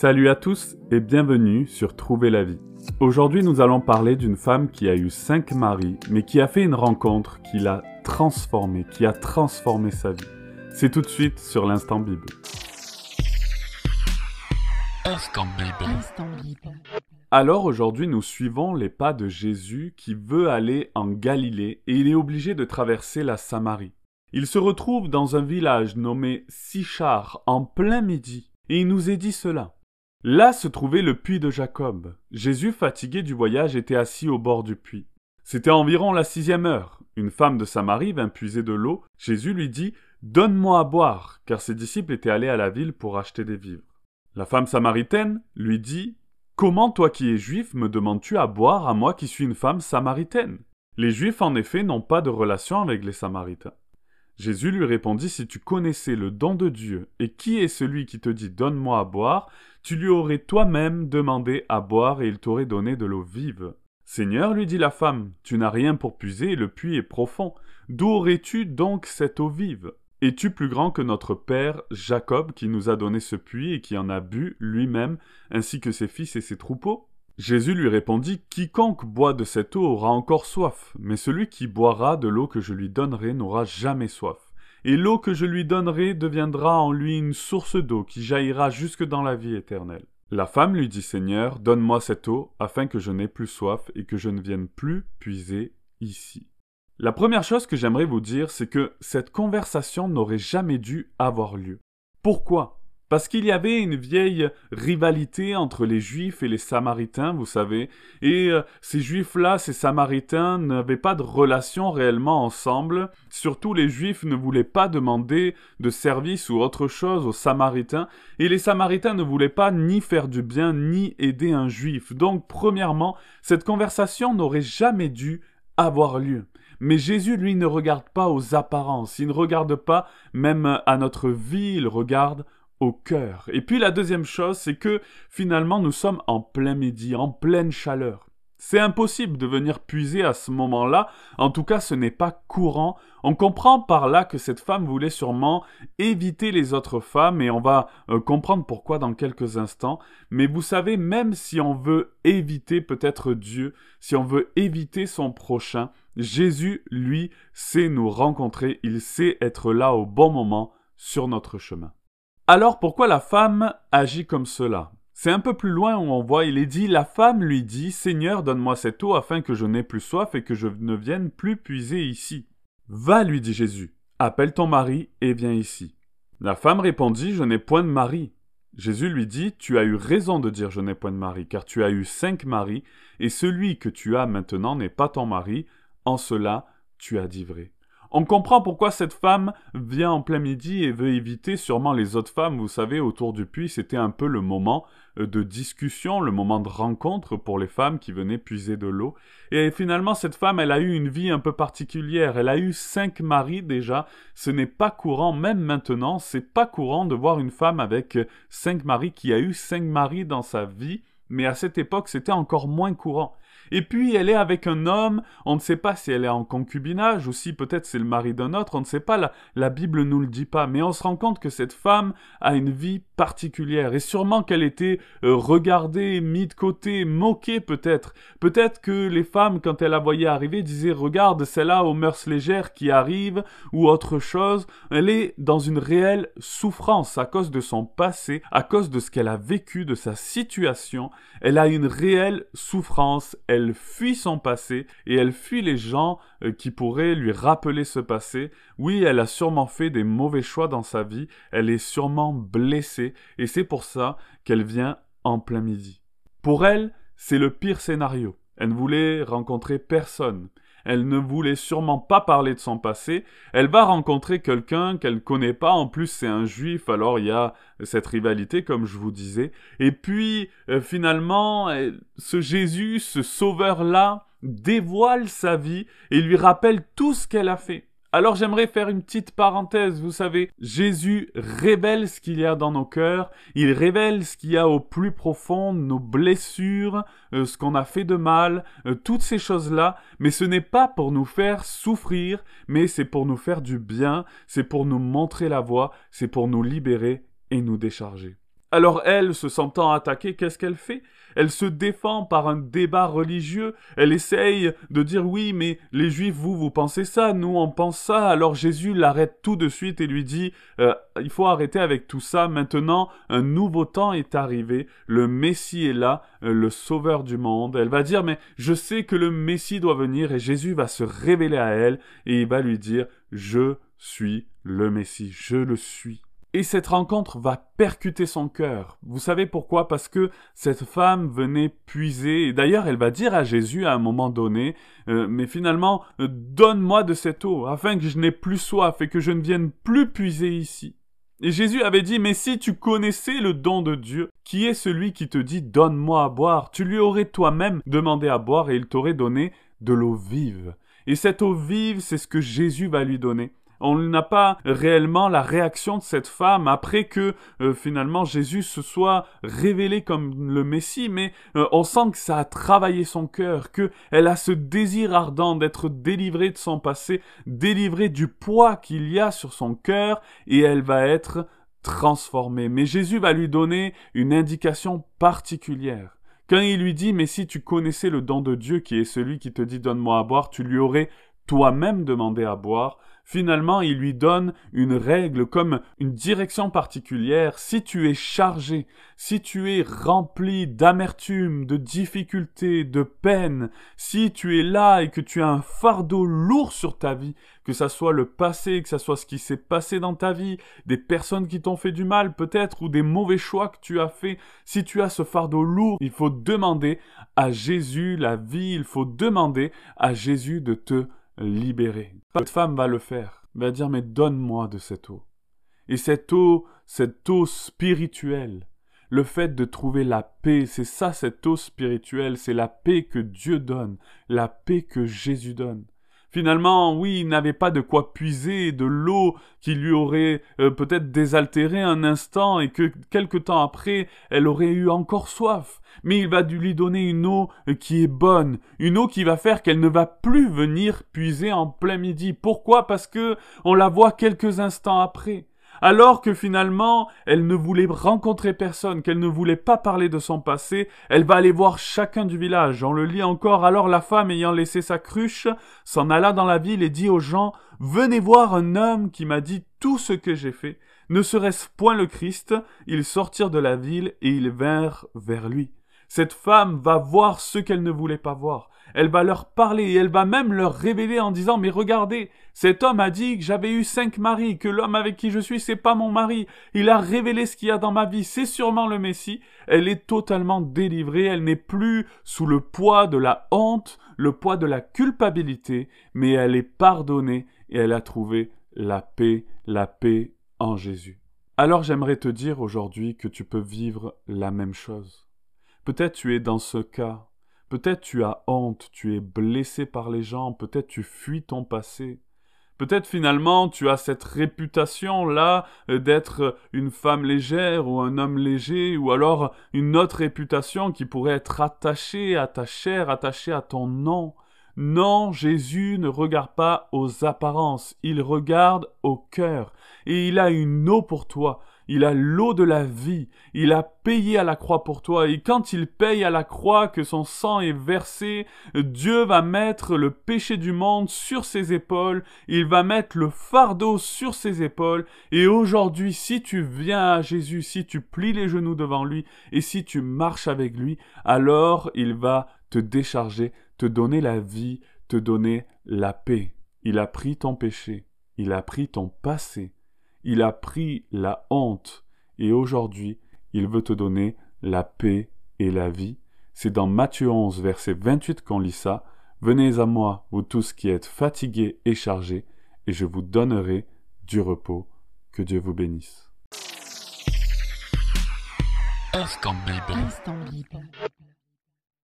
Salut à tous et bienvenue sur Trouver la vie. Aujourd'hui nous allons parler d'une femme qui a eu cinq maris mais qui a fait une rencontre qui l'a transformée, qui a transformé sa vie. C'est tout de suite sur l'instant Bible. Instant Bible. Instant Bible. Alors aujourd'hui nous suivons les pas de Jésus qui veut aller en Galilée et il est obligé de traverser la Samarie. Il se retrouve dans un village nommé Sichar en plein midi et il nous est dit cela. Là se trouvait le puits de Jacob. Jésus, fatigué du voyage, était assis au bord du puits. C'était environ la sixième heure. Une femme de Samarie vint puiser de l'eau. Jésus lui dit Donne-moi à boire, car ses disciples étaient allés à la ville pour acheter des vivres. La femme samaritaine lui dit Comment toi qui es juif me demandes-tu à boire à moi qui suis une femme samaritaine? Les juifs en effet n'ont pas de relation avec les samaritains. Jésus lui répondit Si tu connaissais le don de Dieu et qui est celui qui te dit Donne-moi à boire, tu lui aurais toi-même demandé à boire et il t'aurait donné de l'eau vive. Seigneur, lui dit la femme, tu n'as rien pour puiser et le puits est profond. D'où aurais-tu donc cette eau vive? Es-tu plus grand que notre père Jacob qui nous a donné ce puits et qui en a bu lui-même, ainsi que ses fils et ses troupeaux? Jésus lui répondit Quiconque boit de cette eau aura encore soif, mais celui qui boira de l'eau que je lui donnerai n'aura jamais soif. Et l'eau que je lui donnerai deviendra en lui une source d'eau qui jaillira jusque dans la vie éternelle. La femme lui dit Seigneur, donne-moi cette eau, afin que je n'aie plus soif et que je ne vienne plus puiser ici. La première chose que j'aimerais vous dire, c'est que cette conversation n'aurait jamais dû avoir lieu. Pourquoi? Parce qu'il y avait une vieille rivalité entre les Juifs et les Samaritains, vous savez, et euh, ces Juifs-là, ces Samaritains n'avaient pas de relation réellement ensemble. Surtout les Juifs ne voulaient pas demander de service ou autre chose aux Samaritains, et les Samaritains ne voulaient pas ni faire du bien ni aider un Juif. Donc, premièrement, cette conversation n'aurait jamais dû avoir lieu. Mais Jésus, lui, ne regarde pas aux apparences, il ne regarde pas même à notre vie, il regarde au cœur. Et puis la deuxième chose, c'est que finalement nous sommes en plein midi, en pleine chaleur. C'est impossible de venir puiser à ce moment-là, en tout cas ce n'est pas courant. On comprend par là que cette femme voulait sûrement éviter les autres femmes et on va euh, comprendre pourquoi dans quelques instants. Mais vous savez, même si on veut éviter peut-être Dieu, si on veut éviter son prochain, Jésus, lui, sait nous rencontrer, il sait être là au bon moment sur notre chemin. Alors pourquoi la femme agit comme cela? C'est un peu plus loin où on voit, il est dit, la femme lui dit, Seigneur, donne-moi cette eau afin que je n'aie plus soif et que je ne vienne plus puiser ici. Va, lui dit Jésus, appelle ton mari et viens ici. La femme répondit, Je n'ai point de mari. Jésus lui dit, Tu as eu raison de dire je n'ai point de mari, car tu as eu cinq maris, et celui que tu as maintenant n'est pas ton mari, en cela tu as dit vrai. On comprend pourquoi cette femme vient en plein midi et veut éviter sûrement les autres femmes. Vous savez, autour du puits, c'était un peu le moment euh, de discussion, le moment de rencontre pour les femmes qui venaient puiser de l'eau. Et finalement, cette femme, elle a eu une vie un peu particulière. Elle a eu cinq maris déjà. Ce n'est pas courant, même maintenant, c'est pas courant de voir une femme avec cinq maris qui a eu cinq maris dans sa vie. Mais à cette époque, c'était encore moins courant. Et puis elle est avec un homme, on ne sait pas si elle est en concubinage ou si peut-être c'est le mari d'un autre, on ne sait pas, la, la Bible nous le dit pas, mais on se rend compte que cette femme a une vie particulière et sûrement qu'elle était euh, regardée, mise de côté, moquée peut-être. Peut-être que les femmes, quand elles la voyaient arriver, disaient regarde celle-là aux mœurs légères qui arrive ou autre chose. Elle est dans une réelle souffrance à cause de son passé, à cause de ce qu'elle a vécu, de sa situation. Elle a une réelle souffrance elle fuit son passé et elle fuit les gens euh, qui pourraient lui rappeler ce passé. Oui, elle a sûrement fait des mauvais choix dans sa vie, elle est sûrement blessée et c'est pour ça qu'elle vient en plein midi. Pour elle, c'est le pire scénario. Elle ne voulait rencontrer personne. Elle ne voulait sûrement pas parler de son passé. Elle va rencontrer quelqu'un qu'elle ne connaît pas. En plus, c'est un juif, alors il y a cette rivalité, comme je vous disais. Et puis, euh, finalement, ce Jésus, ce sauveur-là, dévoile sa vie et lui rappelle tout ce qu'elle a fait. Alors j'aimerais faire une petite parenthèse, vous savez, Jésus révèle ce qu'il y a dans nos cœurs, il révèle ce qu'il y a au plus profond, nos blessures, euh, ce qu'on a fait de mal, euh, toutes ces choses-là, mais ce n'est pas pour nous faire souffrir, mais c'est pour nous faire du bien, c'est pour nous montrer la voie, c'est pour nous libérer et nous décharger. Alors elle, se sentant attaquée, qu'est-ce qu'elle fait? Elle se défend par un débat religieux, elle essaye de dire oui, mais les juifs, vous, vous pensez ça, nous, on pense ça. Alors Jésus l'arrête tout de suite et lui dit, euh, il faut arrêter avec tout ça, maintenant, un nouveau temps est arrivé, le Messie est là, euh, le Sauveur du monde. Elle va dire, mais je sais que le Messie doit venir et Jésus va se révéler à elle et il va lui dire, je suis le Messie, je le suis. Et cette rencontre va percuter son cœur. Vous savez pourquoi? Parce que cette femme venait puiser, d'ailleurs elle va dire à Jésus à un moment donné, euh, mais finalement, euh, donne-moi de cette eau, afin que je n'ai plus soif et que je ne vienne plus puiser ici. Et Jésus avait dit, mais si tu connaissais le don de Dieu, qui est celui qui te dit, donne-moi à boire, tu lui aurais toi-même demandé à boire et il t'aurait donné de l'eau vive. Et cette eau vive, c'est ce que Jésus va lui donner. On n'a pas réellement la réaction de cette femme après que euh, finalement Jésus se soit révélé comme le Messie, mais euh, on sent que ça a travaillé son cœur, que elle a ce désir ardent d'être délivrée de son passé, délivrée du poids qu'il y a sur son cœur, et elle va être transformée. Mais Jésus va lui donner une indication particulière. Quand il lui dit, mais si tu connaissais le don de Dieu qui est celui qui te dit donne-moi à boire, tu lui aurais toi-même demandé à boire, Finalement, il lui donne une règle comme une direction particulière. Si tu es chargé, si tu es rempli d'amertume, de difficultés, de peine, si tu es là et que tu as un fardeau lourd sur ta vie, que ça soit le passé, que ça soit ce qui s'est passé dans ta vie, des personnes qui t'ont fait du mal peut-être, ou des mauvais choix que tu as fait, si tu as ce fardeau lourd, il faut demander à Jésus la vie, il faut demander à Jésus de te libérer. Cette femme va le faire, va dire mais donne-moi de cette eau. Et cette eau, cette eau spirituelle, le fait de trouver la paix, c'est ça cette eau spirituelle, c'est la paix que Dieu donne, la paix que Jésus donne. Finalement, oui, il n'avait pas de quoi puiser de l'eau qui lui aurait euh, peut-être désaltéré un instant et que quelque temps après, elle aurait eu encore soif. Mais il va lui donner une eau euh, qui est bonne, une eau qui va faire qu'elle ne va plus venir puiser en plein midi. Pourquoi? Parce que on la voit quelques instants après alors que finalement elle ne voulait rencontrer personne, qu'elle ne voulait pas parler de son passé, elle va aller voir chacun du village. On le lit encore, alors la femme ayant laissé sa cruche, s'en alla dans la ville et dit aux gens, Venez voir un homme qui m'a dit tout ce que j'ai fait. Ne serait-ce point le Christ Ils sortirent de la ville et ils vinrent vers lui. Cette femme va voir ce qu'elle ne voulait pas voir. Elle va leur parler et elle va même leur révéler en disant mais regardez, cet homme a dit que j'avais eu cinq maris, que l'homme avec qui je suis c'est pas mon mari. Il a révélé ce qu'il y a dans ma vie, c'est sûrement le Messie. Elle est totalement délivrée, elle n'est plus sous le poids de la honte, le poids de la culpabilité, mais elle est pardonnée et elle a trouvé la paix, la paix en Jésus. Alors j'aimerais te dire aujourd'hui que tu peux vivre la même chose. Peut-être tu es dans ce cas. Peut-être tu as honte, tu es blessé par les gens, peut-être tu fuis ton passé. Peut-être finalement tu as cette réputation-là euh, d'être une femme légère ou un homme léger, ou alors une autre réputation qui pourrait être attachée à ta chair, attachée à ton nom. Non, Jésus ne regarde pas aux apparences, il regarde au cœur, et il a une eau pour toi, il a l'eau de la vie, il a payé à la croix pour toi, et quand il paye à la croix que son sang est versé, Dieu va mettre le péché du monde sur ses épaules, il va mettre le fardeau sur ses épaules, et aujourd'hui, si tu viens à Jésus, si tu plies les genoux devant lui, et si tu marches avec lui, alors il va te décharger, te donner la vie, te donner la paix. Il a pris ton péché, il a pris ton passé, il a pris la honte et aujourd'hui il veut te donner la paix et la vie. C'est dans Matthieu 11, verset 28 qu'on lit ça. Venez à moi, vous tous qui êtes fatigués et chargés, et je vous donnerai du repos. Que Dieu vous bénisse. Instant Bible. Instant Bible.